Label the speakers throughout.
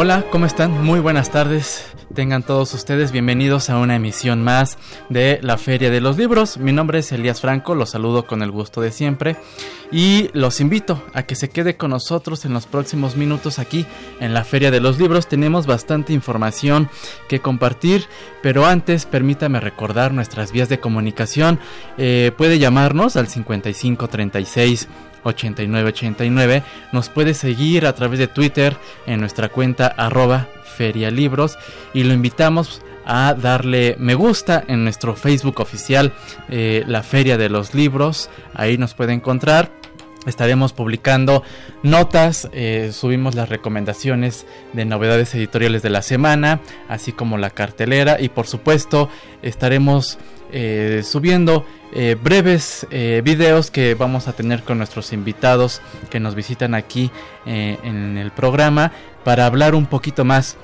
Speaker 1: Hola, ¿cómo están? Muy buenas tardes. Tengan todos ustedes bienvenidos a una emisión más de la Feria de los Libros. Mi nombre es Elías Franco, los saludo con el gusto de siempre y los invito a que se quede con nosotros en los próximos minutos aquí en la Feria de los Libros. Tenemos bastante información que compartir, pero antes permítame recordar nuestras vías de comunicación. Eh, puede llamarnos al 5536 8989. Nos puede seguir a través de Twitter en nuestra cuenta arroba ferialibros y lo invitamos a darle me gusta en nuestro Facebook oficial eh, La Feria de los Libros. Ahí nos puede encontrar. Estaremos publicando notas, eh, subimos las recomendaciones de novedades editoriales de la semana, así como la cartelera y por supuesto estaremos eh, subiendo eh, breves eh, videos que vamos a tener con nuestros invitados que nos visitan aquí en el programa para hablar un poquito más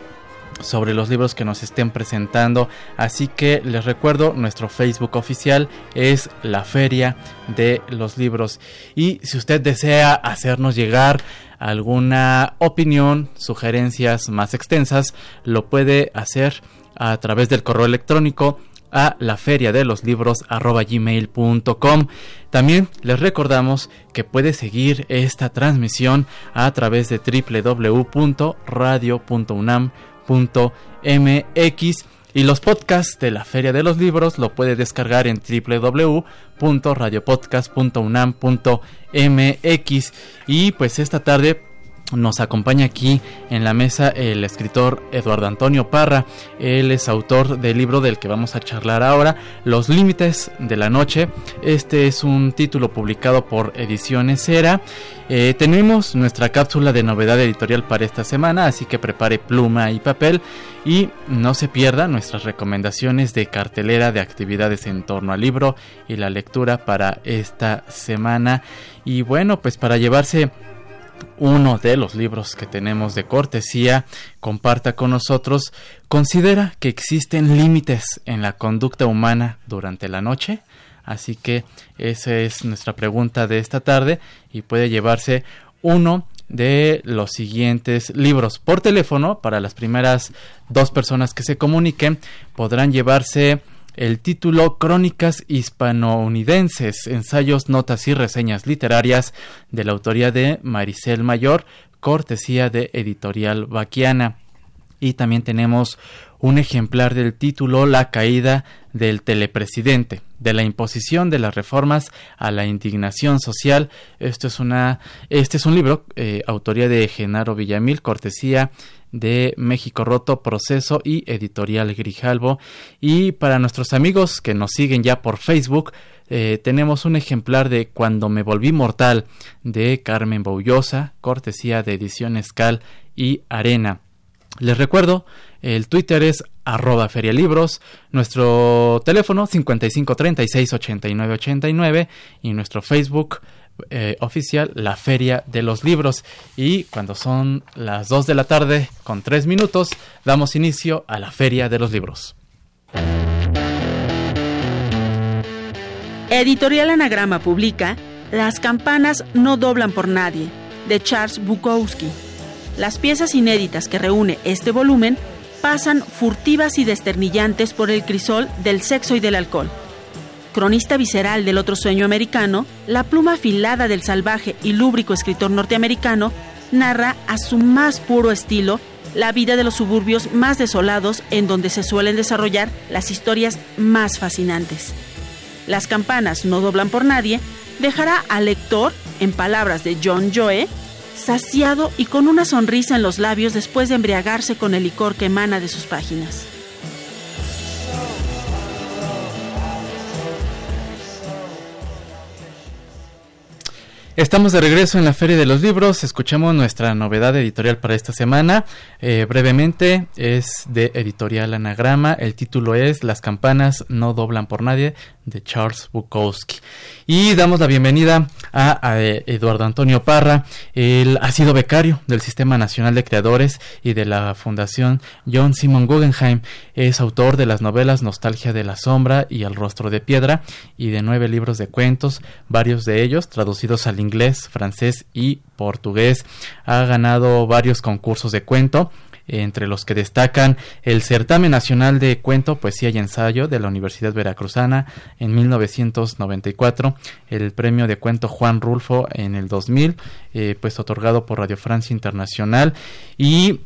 Speaker 1: sobre los libros que nos estén presentando. Así que les recuerdo, nuestro Facebook oficial es la Feria de los Libros. Y si usted desea hacernos llegar alguna opinión, sugerencias más extensas, lo puede hacer a través del correo electrónico a la feria de los libros gmail.com. También les recordamos que puede seguir esta transmisión a través de www.radio.unam.mx y los podcasts de la Feria de los Libros lo puede descargar en www.radiopodcast.unam.mx y pues esta tarde nos acompaña aquí en la mesa el escritor Eduardo Antonio Parra. Él es autor del libro del que vamos a charlar ahora, Los Límites de la Noche. Este es un título publicado por Ediciones Era. Eh, tenemos nuestra cápsula de novedad editorial para esta semana, así que prepare pluma y papel y no se pierda nuestras recomendaciones de cartelera de actividades en torno al libro y la lectura para esta semana. Y bueno, pues para llevarse uno de los libros que tenemos de cortesía, comparta con nosotros, ¿considera que existen límites en la conducta humana durante la noche? Así que esa es nuestra pregunta de esta tarde y puede llevarse uno de los siguientes libros por teléfono para las primeras dos personas que se comuniquen podrán llevarse el título Crónicas hispanounidenses, ensayos, notas y reseñas literarias de la autoría de Maricel Mayor, cortesía de Editorial Baquiana. Y también tenemos un ejemplar del título La caída del telepresidente, de la imposición de las reformas a la indignación social. Esto es una, este es un libro, eh, autoría de Genaro Villamil, cortesía de México Roto, Proceso y Editorial Grijalvo. Y para nuestros amigos que nos siguen ya por Facebook, eh, tenemos un ejemplar de Cuando me volví mortal de Carmen Boullosa, cortesía de Ediciones Cal y Arena. Les recuerdo, el Twitter es arroba ferialibros, nuestro teléfono 55368989 y nuestro Facebook eh, oficial la Feria de los Libros. Y cuando son las 2 de la tarde con 3 minutos, damos inicio a la Feria de los Libros.
Speaker 2: Editorial Anagrama publica Las campanas no doblan por nadie, de Charles Bukowski. Las piezas inéditas que reúne este volumen pasan furtivas y desternillantes por el crisol del sexo y del alcohol cronista visceral del otro sueño americano, la pluma afilada del salvaje y lúbrico escritor norteamericano narra a su más puro estilo la vida de los suburbios más desolados en donde se suelen desarrollar las historias más fascinantes. Las campanas no doblan por nadie dejará al lector, en palabras de John Joe, saciado y con una sonrisa en los labios después de embriagarse con el licor que emana de sus páginas.
Speaker 1: Estamos de regreso en la Feria de los Libros. Escuchamos nuestra novedad editorial para esta semana. Eh, brevemente, es de Editorial Anagrama. El título es Las campanas no doblan por nadie, de Charles Bukowski. Y damos la bienvenida a, Eduardo Antonio Parra. Él ha sido becario del Sistema Nacional de Creadores y de la Fundación John Simon Guggenheim. Es autor de las novelas Nostalgia de la Sombra y El Rostro de Piedra y de nueve libros de cuentos, varios de ellos traducidos al inglés, francés y portugués. Ha ganado varios concursos de cuento entre los que destacan el Certamen Nacional de Cuento, Poesía y Ensayo de la Universidad Veracruzana en 1994, el Premio de Cuento Juan Rulfo en el 2000, eh, pues otorgado por Radio Francia Internacional y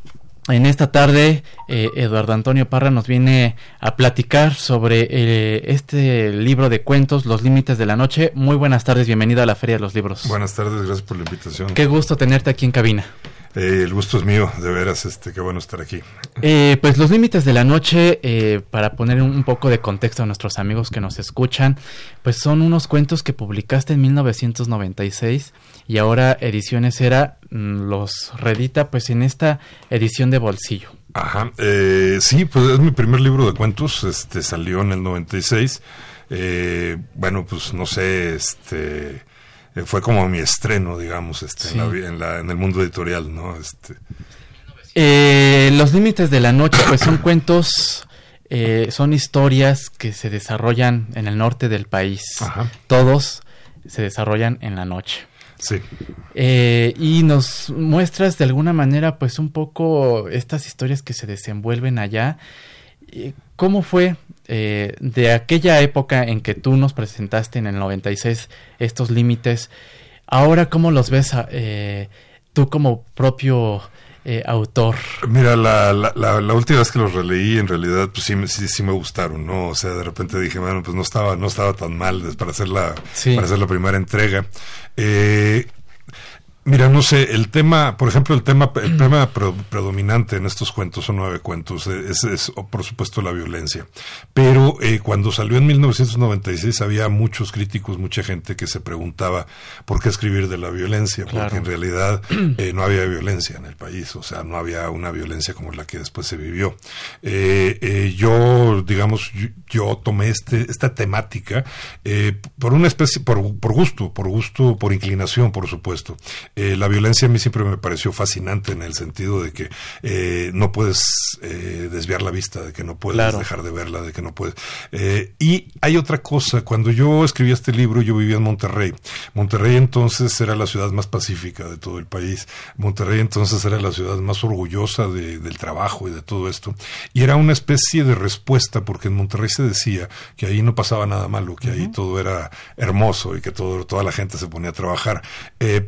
Speaker 1: en esta tarde, eh, Eduardo Antonio Parra nos viene a platicar sobre eh, este libro de cuentos, Los Límites de la Noche. Muy buenas tardes, bienvenido a la Feria de los Libros.
Speaker 3: Buenas tardes, gracias por la invitación.
Speaker 1: Qué gusto tenerte aquí en cabina.
Speaker 3: Eh, el gusto es mío, de veras, este, qué bueno estar aquí.
Speaker 1: Eh, pues los límites de la noche, eh, para poner un, poco de contexto a nuestros amigos que nos escuchan, pues son unos cuentos que publicaste en 1996 y ahora Ediciones Era mm, los redita pues en esta edición de bolsillo.
Speaker 3: Ajá, sí, pues es mi primer libro de cuentos, este salió en el 96. bueno, pues no sé, este eh, fue como mi estreno, digamos, este, en, la, en, el mundo editorial, ¿no? Este.
Speaker 1: Eh, los límites de la noche, pues son cuentos, eh, son historias que se desarrollan en el norte del país. Todos se desarrollan en la noche.
Speaker 3: Sí.
Speaker 1: y nos muestras de alguna manera, pues un poco estas historias que se desenvuelven allá. ¿Cómo fue eh, de aquella época en que tú nos presentaste en el 96 estos límites? Ahora, ¿cómo los ves eh, tú como propio eh, autor?
Speaker 3: Mira, la, la, última vez que los releí, en realidad, pues sí, sí, sí, me gustaron, ¿no? O sea, de repente dije, bueno, pues no estaba, no estaba tan mal para hacer la, para hacer la primera entrega. Eh, Mira, no sé, el tema, por ejemplo, el tema, el tema predominante en estos cuentos, son nueve cuentos, es, es por supuesto la violencia. Pero eh, cuando salió en 1996 había muchos críticos, mucha gente que se preguntaba por qué escribir de la violencia, porque en realidad eh, no había violencia en el país, o sea, no había una violencia como la que después se vivió. Eh, yo, digamos, yo, tomé este, esta temática por una especie, por, por gusto, por gusto, por inclinación, por supuesto. Eh, la violencia a mí siempre me pareció fascinante en el sentido de que eh, no puedes eh, desviar la vista, de que no puedes dejar de verla, de que no puedes. y hay otra cosa, cuando yo escribí este libro yo vivía en Monterrey. Monterrey entonces era la ciudad más pacífica de todo el país. Monterrey entonces era la ciudad más orgullosa del trabajo y de todo esto. Y era una especie de respuesta porque en Monterrey se decía que ahí no pasaba nada malo, que ahí todo era hermoso y que todo, toda la gente se ponía a trabajar.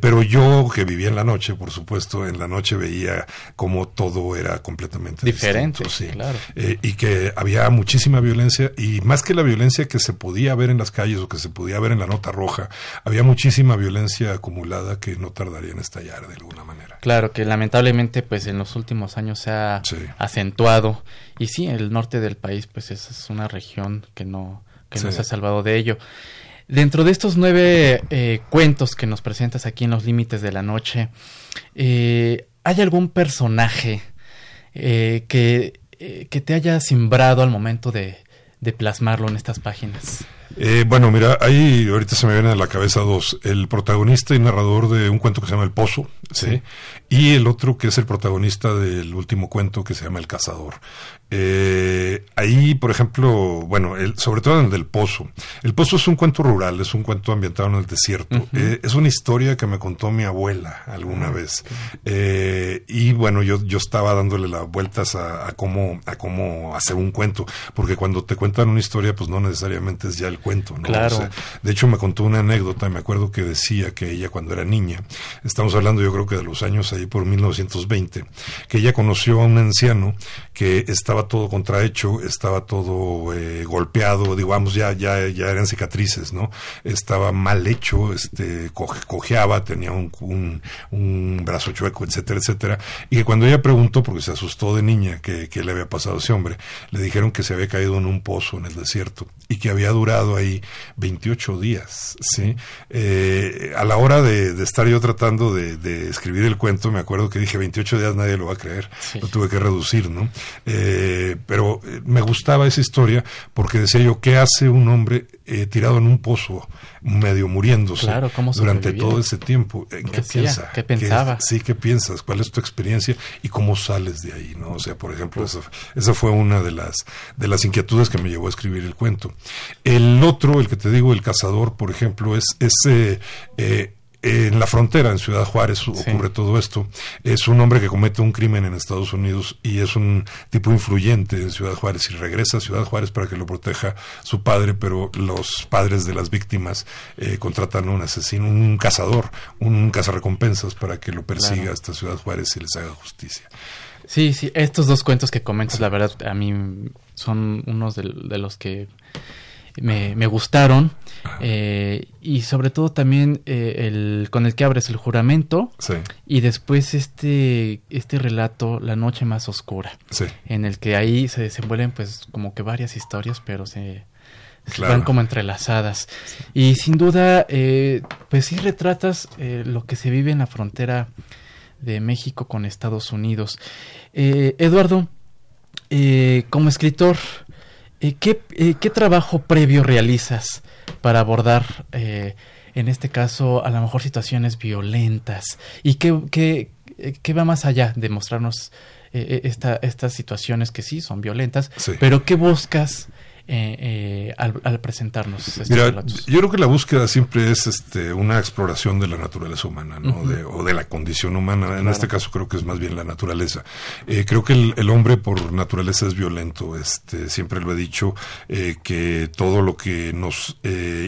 Speaker 3: pero yo que vivía en la noche, por supuesto, en la noche veía como todo era completamente
Speaker 1: diferente. sí. claro.
Speaker 3: Eh, y que había muchísima violencia y más que la violencia que se podía ver en las calles o que se podía ver en la nota roja, había muchísima violencia acumulada que no tardaría en estallar de alguna manera.
Speaker 1: Claro, que lamentablemente pues en los últimos años se ha acentuado y sí, el norte del país pues es una región que no que no se ha salvado de ello. Dentro de estos nueve eh, cuentos que nos presentas aquí en Los Límites de la Noche, eh, ¿hay algún personaje eh, que, que, te haya simbrado al momento de, de plasmarlo en estas páginas?
Speaker 3: Bueno, mira, ahí ahorita se me vienen a la cabeza dos. El protagonista y narrador de un cuento que se llama El Pozo, ¿sí? Y el otro que es el protagonista del último cuento que se llama El Cazador. Eh, ahí, por ejemplo, bueno, el, sobre todo en el del Pozo. El Pozo es un cuento rural, es un cuento ambientado en el desierto. Eh, es una historia que me contó mi abuela alguna ah, vez. Eh, y bueno, yo, yo estaba dándole las vueltas a, cómo, a cómo hacer un cuento, porque cuando te cuentan una historia, pues no necesariamente es ya el cuento, ¿no?
Speaker 1: Claro.
Speaker 3: de hecho, me contó una anécdota, me acuerdo que decía que ella cuando era niña, estamos hablando yo creo que de los años ahí por 1920, que ella conoció a un anciano que estaba todo contrahecho, estaba todo eh, golpeado, digamos, ya, ya, ya eran cicatrices, ¿no? Estaba mal hecho, este, cojeaba, tenía un, un, un, brazo chueco, etcétera, etcétera. Y que cuando ella preguntó, porque se asustó de niña, que, que le había pasado a ese hombre, le dijeron que se había caído en un pozo en el desierto y que había durado ahí 28 días, ¿sí? Eh, a la hora de, de estar yo tratando de, de, escribir el cuento, me acuerdo que dije 28 días nadie lo va a creer, lo tuve que reducir, ¿no? Eh, pero eh, me gustaba esa historia porque decía yo, ¿qué hace un hombre eh, tirado en un pozo, medio muriéndose durante todo ese tiempo? ¿Qué, ¿Qué piensa?
Speaker 1: ¿Qué pensaba?
Speaker 3: sí, ¿qué piensas? ¿Cuál es tu experiencia y cómo sales de ahí? ¿no? O sea, por ejemplo, esa, esa fue una de las, de las inquietudes que me llevó a escribir el cuento. El otro, el que te digo, el cazador, por ejemplo, es ese... Eh, en la frontera, en Ciudad Juárez, ocurre todo esto. Es un hombre que comete un crimen en Estados Unidos y es un tipo influyente en Ciudad Juárez y regresa a Ciudad Juárez para que lo proteja su padre, pero los padres de las víctimas eh, contratan un asesino, un cazador, un cazarrecompensas para que lo persiga hasta Ciudad Juárez y les haga justicia.
Speaker 1: Sí, sí, estos dos cuentos que comentas, la verdad, a mí son unos de los que me, me gustaron. Eh, y sobre todo también eh, el con el que abres el juramento. Y después este, este relato, La Noche Más Oscura. En el que ahí se desenvuelven pues como que varias historias, pero se, van como entrelazadas. Y sin duda, eh, pues sí retratas lo que se vive en la frontera de México con Estados Unidos. Eduardo, como escritor, eh, ¿qué, eh, ¿qué, trabajo previo realizas para abordar, eh, en este caso, a lo mejor situaciones violentas? ¿Y qué, qué, qué va más allá de mostrarnos esta, estas situaciones que sí son violentas, pero qué buscas eh, eh, al, presentarnos estos
Speaker 3: Mira, Yo creo que la búsqueda siempre es este, una exploración de la naturaleza humana, ¿no? o de la condición humana. En este caso creo que es más bien la naturaleza. Eh, creo que el, hombre por naturaleza es violento. Este, siempre lo he dicho, que todo lo que nos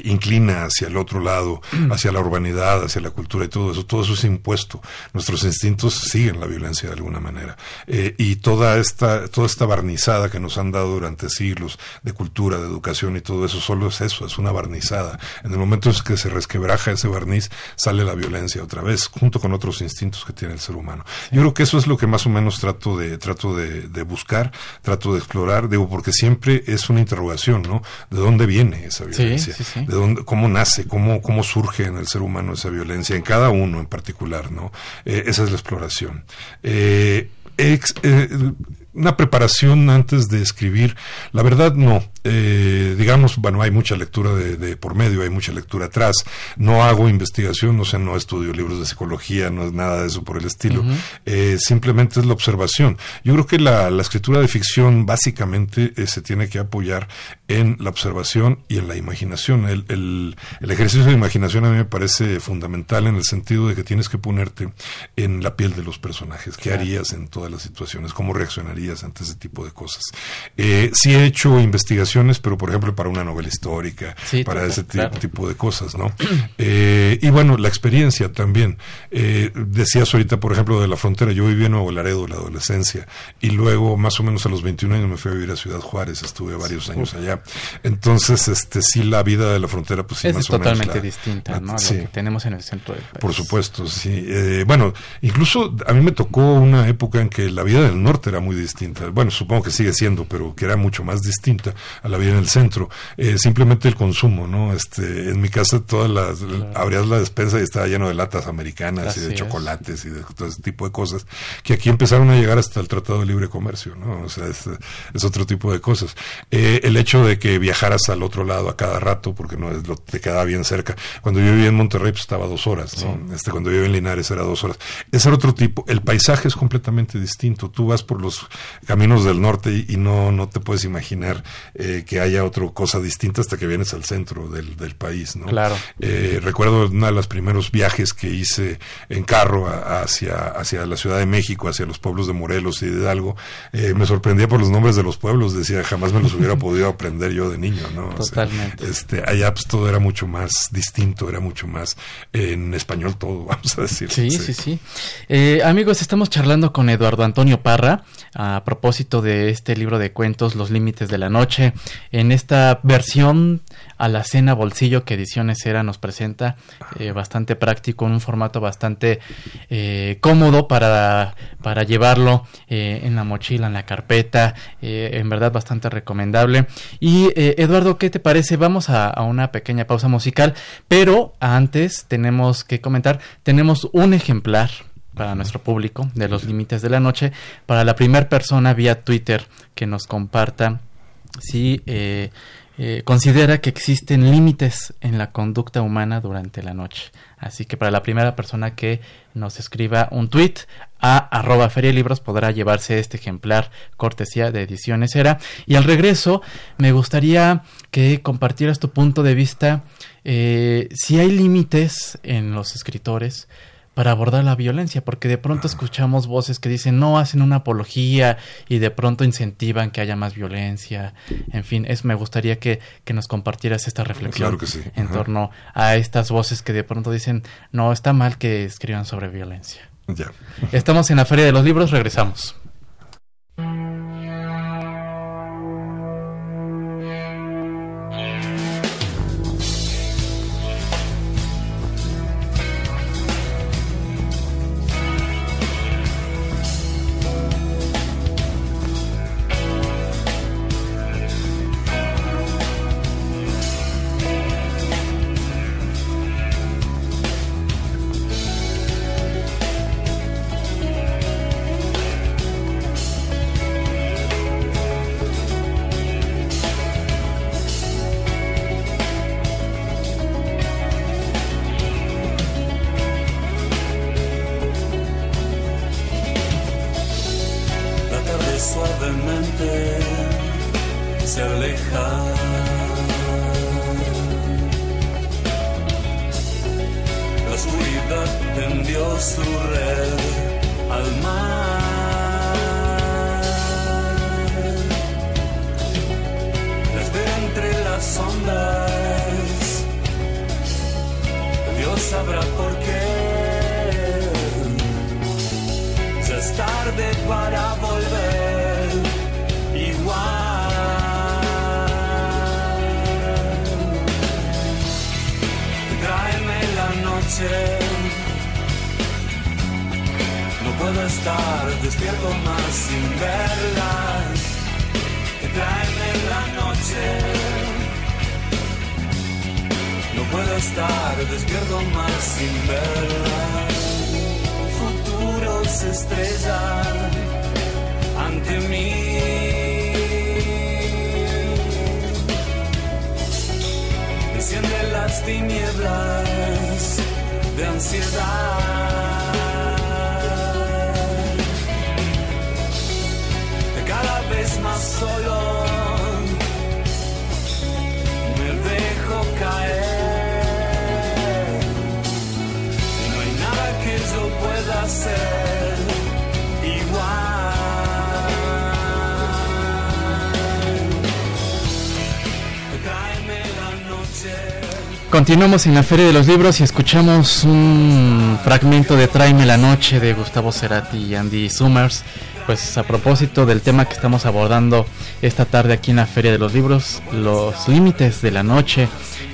Speaker 3: inclina hacia el otro lado, hacia la urbanidad, hacia la cultura y todo eso, todo eso es impuesto. Nuestros instintos siguen la violencia de alguna manera. y toda esta, toda esta barnizada que nos han dado durante siglos de cultura de educación y todo eso, solo es eso, es una barnizada. En el momento en que se resquebraja ese barniz, sale la violencia otra vez, junto con otros instintos que tiene el ser humano. Yo creo que eso es lo que más o menos trato de, trato de, buscar, trato de explorar, digo, porque siempre es una interrogación, ¿no? ¿De dónde viene esa violencia? ¿De dónde, cómo nace? ¿Cómo, cómo surge en el ser humano esa violencia? En cada uno en particular, ¿no? Eh, esa es la exploración. Eh, eh, una preparación antes de escribir, la verdad no. Eh, digamos, bueno, hay mucha lectura de, por medio, hay mucha lectura atrás. No hago investigación, o sea, no estudio libros de psicología, no es nada de eso por el estilo. eh, simplemente es la observación. Yo creo que la, la escritura de ficción básicamente eh, se tiene que apoyar en la observación y en la imaginación. El, el, el, ejercicio de imaginación a mí me parece fundamental en el sentido de que tienes que ponerte en la piel de los personajes. ¿Qué harías en todas las situaciones? ¿Cómo reaccionarías ante ese tipo de cosas? Eh, sí he hecho investigaciones, pero por ejemplo para una novela histórica, para ese tipo de cosas, ¿no? Eh, y bueno, la experiencia también. Eh, decías ahorita, por ejemplo, de la frontera. Yo viví en Nuevo Laredo, la adolescencia, y luego, más o menos a los 21 años, me fui a vivir a Ciudad Juárez. Estuve varios años allá. Entonces, este sí, la vida de la frontera, pues sí,
Speaker 1: es totalmente distinta, ¿no? A lo que tenemos en el centro del país.
Speaker 3: Por supuesto, sí. Eh, bueno, incluso a mí me tocó una época en que la vida del norte era muy distinta. Bueno, supongo que sigue siendo, pero que era mucho más distinta a la vida en el centro. Eh, simplemente el consumo, ¿no? Este, en mi casa todas las, abrías la despensa y estaba lleno de latas americanas y de chocolates y de todo ese tipo de cosas, que aquí empezaron a llegar hasta el Tratado de Libre Comercio, ¿no? O sea, es, es otro tipo de cosas. Eh, el hecho de que viajaras al otro lado a cada rato porque no es lo te quedaba bien cerca. Cuando yo vivía en Monterrey pues estaba dos horas, ¿no? Este cuando yo vivía en Linares era dos horas. Ese era otro tipo. El paisaje es completamente distinto. Tú vas por los caminos del norte y, no, no te puedes imaginar eh, que haya otra cosa distinta hasta que vienes al centro del, del país, ¿no?
Speaker 1: Claro.
Speaker 3: Eh, recuerdo uno de los primeros viajes que hice en carro hacia, hacia la Ciudad de México, hacia los pueblos de Morelos y de Hidalgo, eh, me sorprendía por los nombres de los pueblos, decía, jamás me los hubiera podido aprender yo de niño, ¿no?
Speaker 1: Totalmente.
Speaker 3: este, allá pues todo era mucho más distinto, era mucho más en español todo, vamos a decir.
Speaker 1: Sí, sí, sí. Eh, amigos, estamos charlando con Eduardo Antonio Parra a propósito de este libro de cuentos, Los Límites de la Noche, en esta versión a la cena bolsillo que Ediciones Era nos presenta, eh, bastante práctico, en un formato bastante eh, cómodo para, para llevarlo en la mochila, en la carpeta, en verdad bastante recomendable. Y Eduardo, ¿qué te parece? Vamos a, a una pequeña pausa musical, pero antes tenemos que comentar, tenemos un ejemplar para nuestro público de los límites de la noche, para la primera persona vía Twitter que nos comparta si eh, eh, considera que existen límites en la conducta humana durante la noche. Así que para la primera persona que nos escriba un tweet a arroba feria libros podrá llevarse este ejemplar cortesía de ediciones era. Y al regreso me gustaría que compartieras tu punto de vista eh, si hay límites en los escritores para abordar la violencia, porque de pronto escuchamos voces que dicen no hacen una apología y de pronto incentivan que haya más violencia. En fin, es me gustaría que, que nos compartieras esta reflexión en torno a estas voces que de pronto dicen no está mal que escriban sobre violencia.
Speaker 3: Ya.
Speaker 1: Estamos en la Feria de los Libros, regresamos.
Speaker 4: puedo estar despierto más sin verlas que traen en la noche. No puedo estar despierto más sin verlas. Futuro se estrellan ante mí. Enciende las tinieblas de ansiedad.
Speaker 1: Continuamos en la Feria de los Libros y escuchamos un fragmento de Tráeme la Noche de Gustavo Cerati y Andy Summers. Pues a propósito del tema que estamos abordando esta tarde aquí en la Feria de los Libros, los límites de la noche,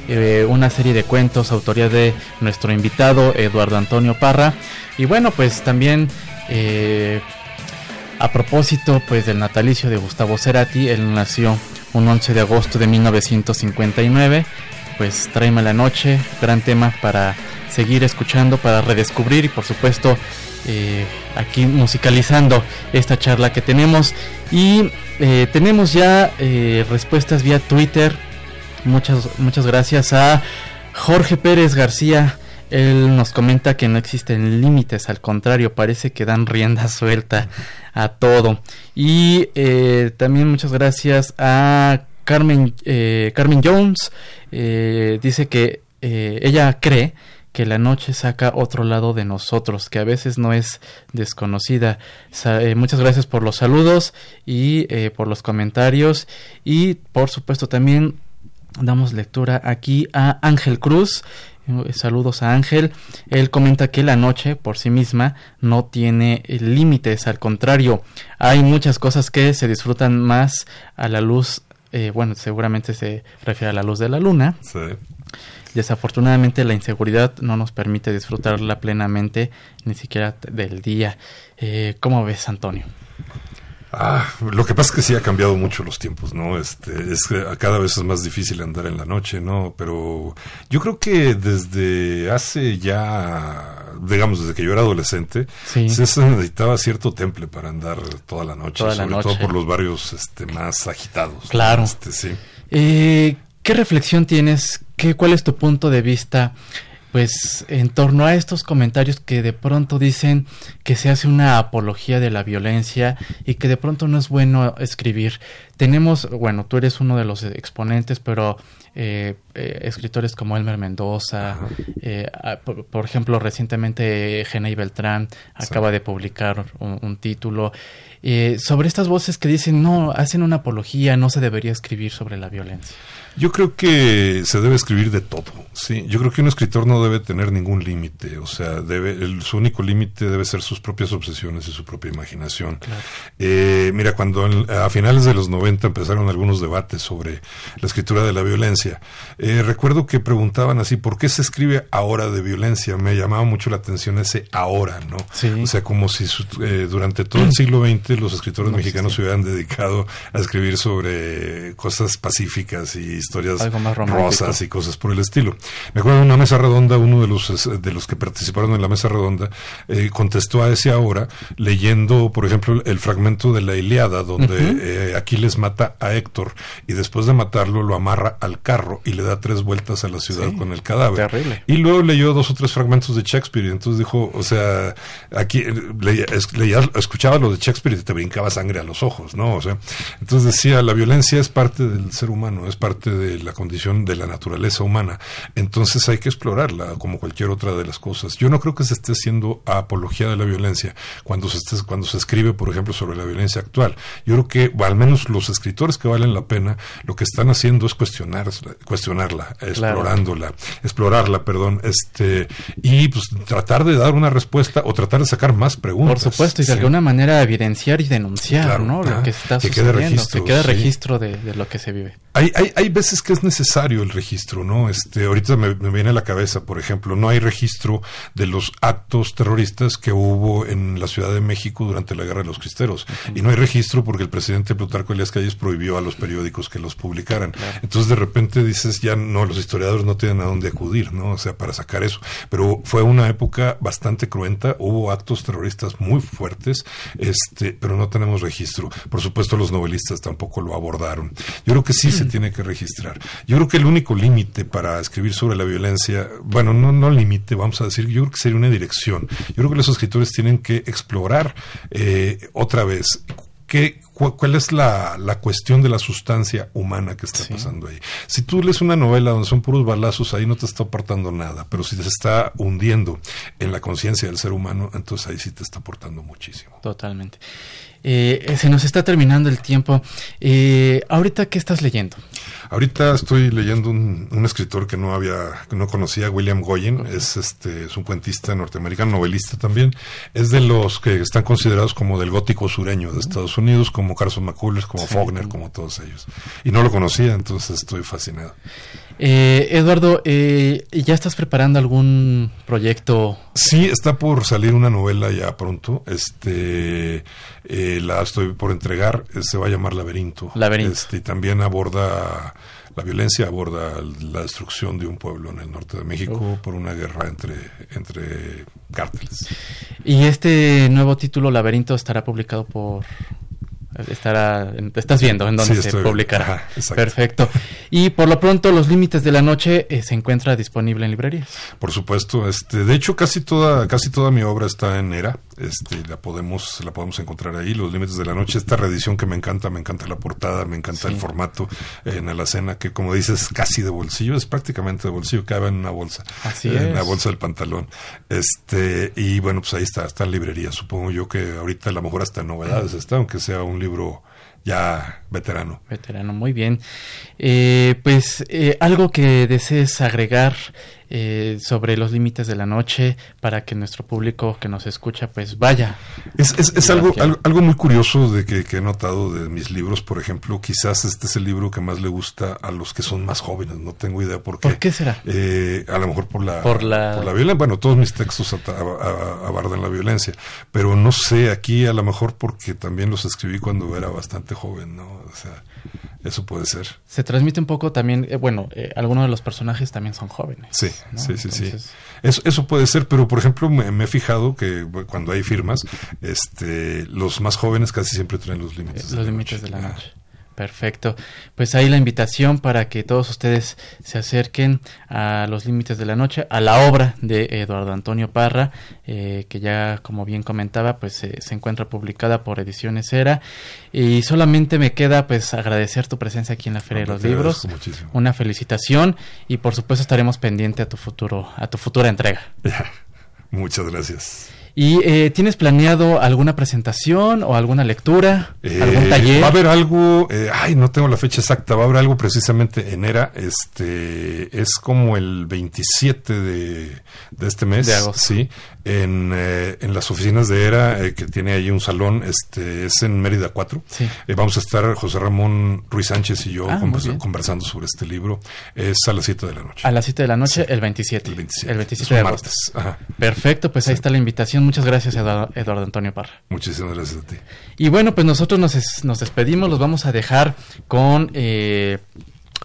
Speaker 1: eh, una serie de cuentos, autoría de nuestro invitado Eduardo Antonio Parra. Y bueno, pues también eh, a propósito pues del natalicio de Gustavo Cerati, él nació un 11 de agosto de 1959 pues tráeme la noche, gran tema para seguir escuchando, para redescubrir y por supuesto eh, aquí musicalizando esta charla que tenemos. Y eh, tenemos ya eh, respuestas vía Twitter. Muchas, muchas gracias a Jorge Pérez García. Él nos comenta que no existen límites, al contrario, parece que dan rienda suelta a todo. Y también muchas gracias a Carmen, eh, Carmen Jones. Eh, dice que ella cree que la noche saca otro lado de nosotros, que a veces no es desconocida. muchas gracias por los saludos y por los comentarios y por supuesto también damos lectura aquí a Ángel Cruz. Eh, saludos a Ángel. Él comenta que la noche por sí misma no tiene límites, al contrario, hay muchas cosas que se disfrutan más a la luz, eh, bueno, seguramente se refiere a la luz de la luna. Desafortunadamente la inseguridad no nos permite disfrutarla plenamente, ni siquiera del día. Eh, ¿Cómo ves, Antonio?
Speaker 3: Ah, lo que pasa es que sí ha cambiado mucho los tiempos, ¿no? Este, es que cada vez es más difícil andar en la noche, ¿no? Pero yo creo que desde hace ya, digamos, desde que yo era adolescente, se necesitaba cierto temple para andar toda la noche, sobre todo por los barrios este, más agitados.
Speaker 1: Claro.
Speaker 3: Este, sí.
Speaker 1: Eh, ¿Qué reflexión tienes? ¿Qué, ¿Cuál es tu punto de vista? Pues en torno a estos comentarios que de pronto dicen que se hace una apología de la violencia y que de pronto no es bueno escribir. Tenemos, bueno, tú eres uno de los exponentes, pero eh, eh, escritores como Elmer Mendoza, eh, por, ejemplo, recientemente Genei Beltrán acaba de publicar un, título sobre estas voces que dicen no, hacen una apología, no se debería escribir sobre la violencia.
Speaker 3: Yo creo que se debe escribir de todo, sí. Yo creo que un escritor no debe tener ningún límite, o sea, debe, el, su único límite debe ser sus propias obsesiones y su propia imaginación. Eh, mira, cuando a finales de los 90 empezaron algunos debates sobre la escritura de la violencia, eh, recuerdo que preguntaban así, ¿por qué se escribe ahora de violencia? Me llamaba mucho la atención ese ahora, ¿no? O sea, como si eh, durante todo el siglo XX los escritores mexicanos se hubieran dedicado a escribir sobre cosas pacíficas y historias rosas y cosas por el estilo. Me acuerdo de una mesa redonda, uno de los, de los que participaron en la mesa redonda eh, contestó a ese ahora leyendo, por ejemplo, el fragmento de la Iliada, donde eh, Aquiles mata a Héctor y después de matarlo lo amarra al carro y le da tres vueltas a la ciudad con el cadáver.
Speaker 1: Terrible.
Speaker 3: Y luego leyó dos o tres fragmentos de Shakespeare y entonces dijo, o sea, aquí leía, escuchaba lo de Shakespeare y te brincaba sangre a los ojos, ¿no? O sea, entonces decía, la violencia es parte del ser humano, es parte de la condición de la naturaleza humana. Entonces hay que explorarla como cualquier otra de las cosas. Yo no creo que se esté haciendo apología de la violencia cuando se, esté, cuando se escribe, por ejemplo, sobre la violencia actual. Yo creo que, al menos los escritores que valen la pena, lo que están haciendo es cuestionar, cuestionarla, explorándola, explorarla, perdón, este, y pues tratar de dar una respuesta o tratar de sacar más preguntas.
Speaker 1: Por supuesto, y de alguna manera evidenciar y denunciar, ¿no? Lo que está que sucediendo, quede registro, que quede registro de, de, lo que se vive.
Speaker 3: Hay, hay, hay veces es que es necesario el registro, ¿no? Este, ahorita me, viene a la cabeza, por ejemplo, no hay registro de los actos terroristas que hubo en la Ciudad de México durante la Guerra de los Cristeros. Y no hay registro porque el presidente Plutarco Elias Calles prohibió a los periódicos que los publicaran. Entonces, de repente dices, ya no, los historiadores no tienen a dónde acudir, ¿no? O sea, para sacar eso. Pero fue una época bastante cruenta, hubo actos terroristas muy fuertes, este, pero no tenemos registro. Por supuesto, los novelistas tampoco lo abordaron. Yo creo que sí se tiene que registrar yo creo que el único límite para escribir sobre la violencia, bueno, no, no límite, vamos a decir, yo creo que sería una dirección. Yo creo que los escritores tienen que explorar eh, otra vez ¿Qué, ¿Cuál es la, la, cuestión de la sustancia humana que está pasando ahí? Si tú lees una novela donde son puros balazos, ahí no te está aportando nada, pero si se está hundiendo en la conciencia del ser humano, entonces ahí sí te está aportando muchísimo.
Speaker 1: Totalmente. Eh, se nos está terminando el tiempo. Eh, ahorita, ¿qué estás leyendo?
Speaker 3: Ahorita estoy leyendo un, escritor que no había, que no conocía, William Goyen. Es este, es un cuentista norteamericano, novelista también. Es de los que están considerados como del gótico sureño de Estados Unidos, como Carson McCullers, como Faulkner, como todos ellos. Y no lo conocía, entonces estoy fascinado.
Speaker 1: Eh, Eduardo, eh, ¿ya estás preparando algún proyecto?
Speaker 3: Sí, está por salir una novela ya pronto. Este, eh, la estoy por entregar. Se va a llamar Laberinto.
Speaker 1: Laberinto.
Speaker 3: Este, y también aborda la violencia, aborda la destrucción de un pueblo en el norte de México por una guerra entre, entre cárteles.
Speaker 1: ¿Y este nuevo título, Laberinto, estará publicado por estará, estás viendo en dónde se publicará. Perfecto. Y por lo pronto, Los Límites de la Noche eh, se encuentra disponible en librerías.
Speaker 3: Por supuesto. Este, de hecho, casi toda, casi toda mi obra está en ERA. Este, la podemos, la podemos encontrar ahí. Los Límites de la Noche, esta reedición que me encanta, me encanta la portada, me encanta el formato en la cena que como dices, casi de bolsillo, es prácticamente de bolsillo, cabe en una bolsa.
Speaker 1: Así en
Speaker 3: la bolsa del pantalón. Este, y bueno, pues ahí está, está en librería. Supongo yo que ahorita a lo mejor hasta novedades está, aunque sea un libro ya veterano.
Speaker 1: Veterano, muy bien. Eh, pues eh, algo que desees agregar eh, sobre los límites de la noche para que nuestro público que nos escucha pues vaya.
Speaker 3: Es, es, algo, algo, muy curioso de que, he notado de mis libros, por ejemplo, quizás este es el libro que más le gusta a los que son más jóvenes, no tengo idea por qué.
Speaker 1: ¿Por qué será?
Speaker 3: Eh, a lo mejor por la,
Speaker 1: por la...
Speaker 3: violencia, bueno, todos mis textos abardan la violencia, pero no sé, aquí a lo mejor porque también los escribí cuando era bastante joven, ¿no? O sea, eso puede ser.
Speaker 1: Se transmite un poco también, eh, bueno, eh, algunos de los personajes también son jóvenes.
Speaker 3: Sí, sí, sí, sí. Eso, eso puede ser, pero por ejemplo me, he fijado que cuando hay firmas, este, los más jóvenes casi siempre traen los límites.
Speaker 1: los límites de la noche. Perfecto. Pues ahí la invitación para que todos ustedes se acerquen a los límites de la noche, a la obra de Eduardo Antonio Parra, eh, que ya como bien comentaba, pues se encuentra publicada por Ediciones Era. Y solamente me queda pues agradecer tu presencia aquí en la Feria de los Libros. Una felicitación y por supuesto estaremos pendientes a tu futuro, a tu futura entrega.
Speaker 3: Muchas gracias.
Speaker 1: ¿Y eh, tienes planeado alguna presentación o alguna lectura? ¿Algún
Speaker 3: eh,
Speaker 1: taller?
Speaker 3: Va a haber algo, eh, ay, no tengo la fecha exacta, va a haber algo precisamente en ERA, este, es como el 27 de, de este mes.
Speaker 1: De agosto.
Speaker 3: Sí, en, en las oficinas de ERA, que tiene ahí un salón, este, es en Mérida 4.
Speaker 1: Sí.
Speaker 3: vamos a estar José Ramón Ruiz Sánchez y yo ah, conversando sobre este libro. Es a las 7 de la noche.
Speaker 1: A las 7 de la noche, el 27.
Speaker 3: El 27.
Speaker 1: El 27 de agosto. Perfecto, pues ahí está la invitación Muchas gracias, Eduardo, Antonio Parra.
Speaker 3: Muchísimas gracias a ti.
Speaker 1: Y bueno, pues nosotros nos, nos despedimos, los vamos a dejar con eh,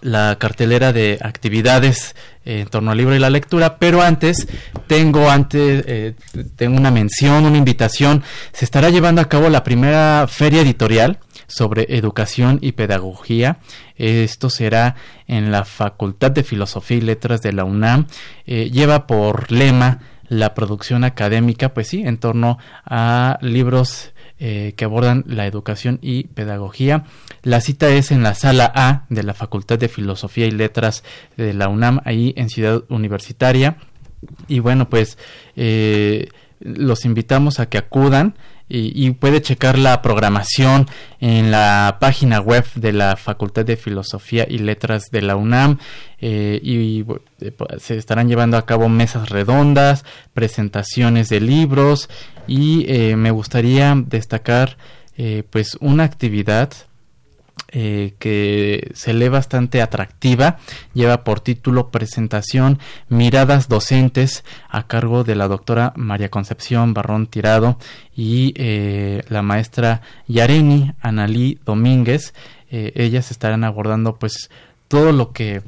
Speaker 1: la cartelera de actividades en torno al libro y la lectura, pero antes tengo antes eh, tengo una mención, una invitación. Se estará llevando a cabo la primera feria editorial sobre educación y pedagogía. Esto será en la Facultad de Filosofía y Letras de la UNAM. Eh, lleva por lema la producción académica, pues sí, en torno a libros eh, que abordan la educación y pedagogía. La cita es en la sala A de la Facultad de Filosofía y Letras de la UNAM, ahí en Ciudad Universitaria. Y bueno, pues eh, los invitamos a que acudan y, puede checar la programación en la página web de la Facultad de Filosofía y Letras de la UNAM eh, y eh, se estarán llevando a cabo mesas redondas, presentaciones de libros y eh, me gustaría destacar pues una actividad eh, que se lee bastante atractiva. Lleva por título Presentación Miradas Docentes a cargo de la doctora María Concepción Barrón Tirado y eh, la maestra Yareni Analí Domínguez. Eh, ellas estarán abordando pues todo lo que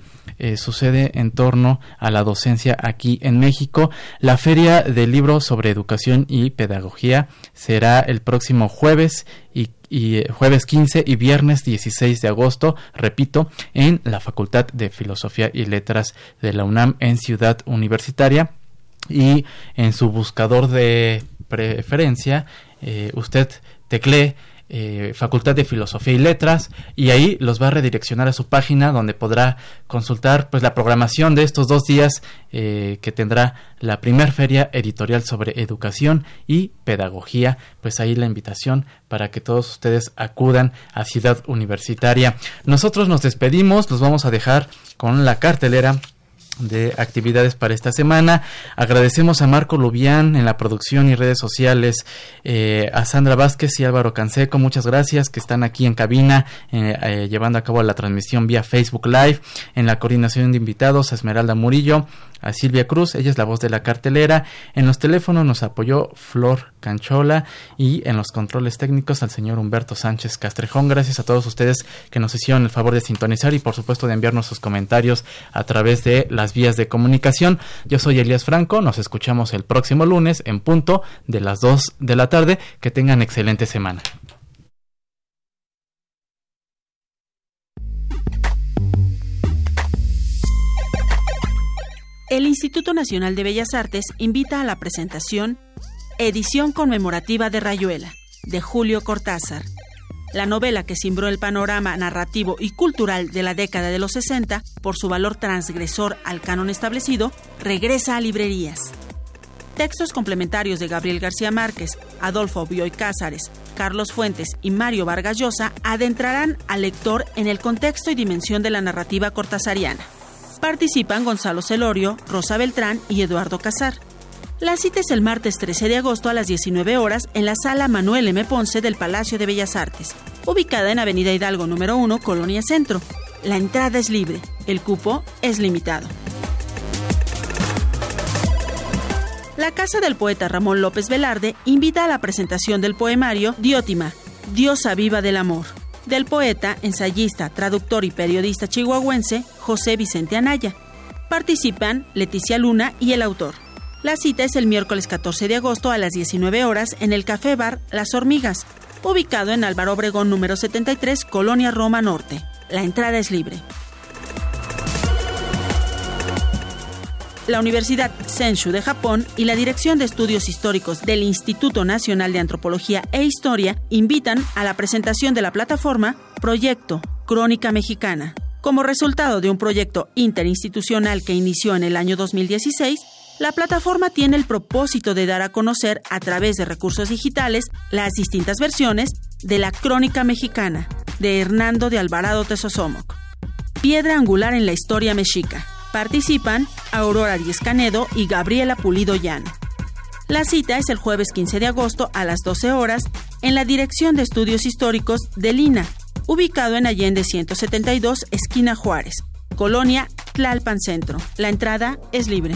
Speaker 1: sucede en torno a la docencia aquí en México. La feria del libro sobre educación y pedagogía será el próximo jueves y y eh, jueves 15 y viernes 16 de agosto, repito, en la Facultad de Filosofía y Letras de la UNAM en Ciudad Universitaria. Y en su buscador de preferencia, eh, usted teclee eh, Facultad de Filosofía y Letras y ahí los va a redireccionar a su página donde podrá consultar pues la programación de estos dos días eh, que tendrá la primer feria editorial sobre educación y pedagogía. Pues ahí la invitación para que todos ustedes acudan a Ciudad Universitaria. Nosotros nos despedimos los vamos a dejar con la cartelera de actividades para esta semana. Agradecemos a Marco Lubián en la producción y redes sociales, eh, a Sandra Vázquez y Álvaro Canseco, muchas gracias que están aquí en cabina eh, eh, llevando a cabo la transmisión vía Facebook Live, en la coordinación de invitados a Esmeralda Murillo, a Silvia Cruz, ella es la voz de la cartelera. En los teléfonos nos apoyó Flor Canchola y en los controles técnicos al señor Humberto Sánchez Castrejón. Gracias a todos ustedes que nos hicieron el favor de sintonizar y por supuesto de enviarnos sus comentarios a través de las vías de comunicación. Yo soy Elías Franco, nos escuchamos el próximo lunes en punto de las 2 de la tarde. Que tengan excelente semana.
Speaker 2: El Instituto Nacional de Bellas Artes invita a la presentación Edición conmemorativa de Rayuela, de Julio Cortázar. La novela que cimbró el panorama narrativo y cultural de la década de los 60 por su valor transgresor al canon establecido, regresa a librerías. Textos complementarios de Gabriel García Márquez, Adolfo Bioy Cázares, Carlos Fuentes y Mario Vargas Llosa adentrarán al lector en el contexto y dimensión de la narrativa cortasariana. Participan Gonzalo Celorio, Rosa Beltrán y Eduardo Casar. La cita es el martes 13 de agosto a las 19 horas en la sala Manuel M. Ponce del Palacio de Bellas Artes, ubicada en Avenida Hidalgo número 1, Colonia Centro. La entrada es libre, el cupo es limitado. La Casa del Poeta Ramón López Velarde invita a la presentación del poemario Diótima, Diosa Viva del Amor, del poeta, ensayista, traductor y periodista chihuahuense José Vicente Anaya. Participan Leticia Luna y el autor. La cita es el miércoles 14 de agosto a las 19 horas en el Café Bar Las Hormigas, ubicado en Álvaro Obregón número 73, Colonia Roma Norte. La entrada es libre. La Universidad Senshu de Japón y la Dirección de Estudios Históricos del Instituto Nacional de Antropología e Historia invitan a la presentación de la plataforma Proyecto Crónica Mexicana. Como resultado de un proyecto interinstitucional que inició en el año 2016, la plataforma tiene el propósito de dar a conocer a través de recursos digitales las distintas versiones de la Crónica Mexicana de Hernando de Alvarado Tesosomoc, piedra angular en la historia mexica Participan Aurora Díez Canedo y Gabriela Pulido Llano. La cita es el jueves 15 de agosto a las 12 horas en la Dirección de Estudios Históricos de Lina, ubicado en Allende 172, esquina Juárez, Colonia Tlalpan Centro. La entrada es libre.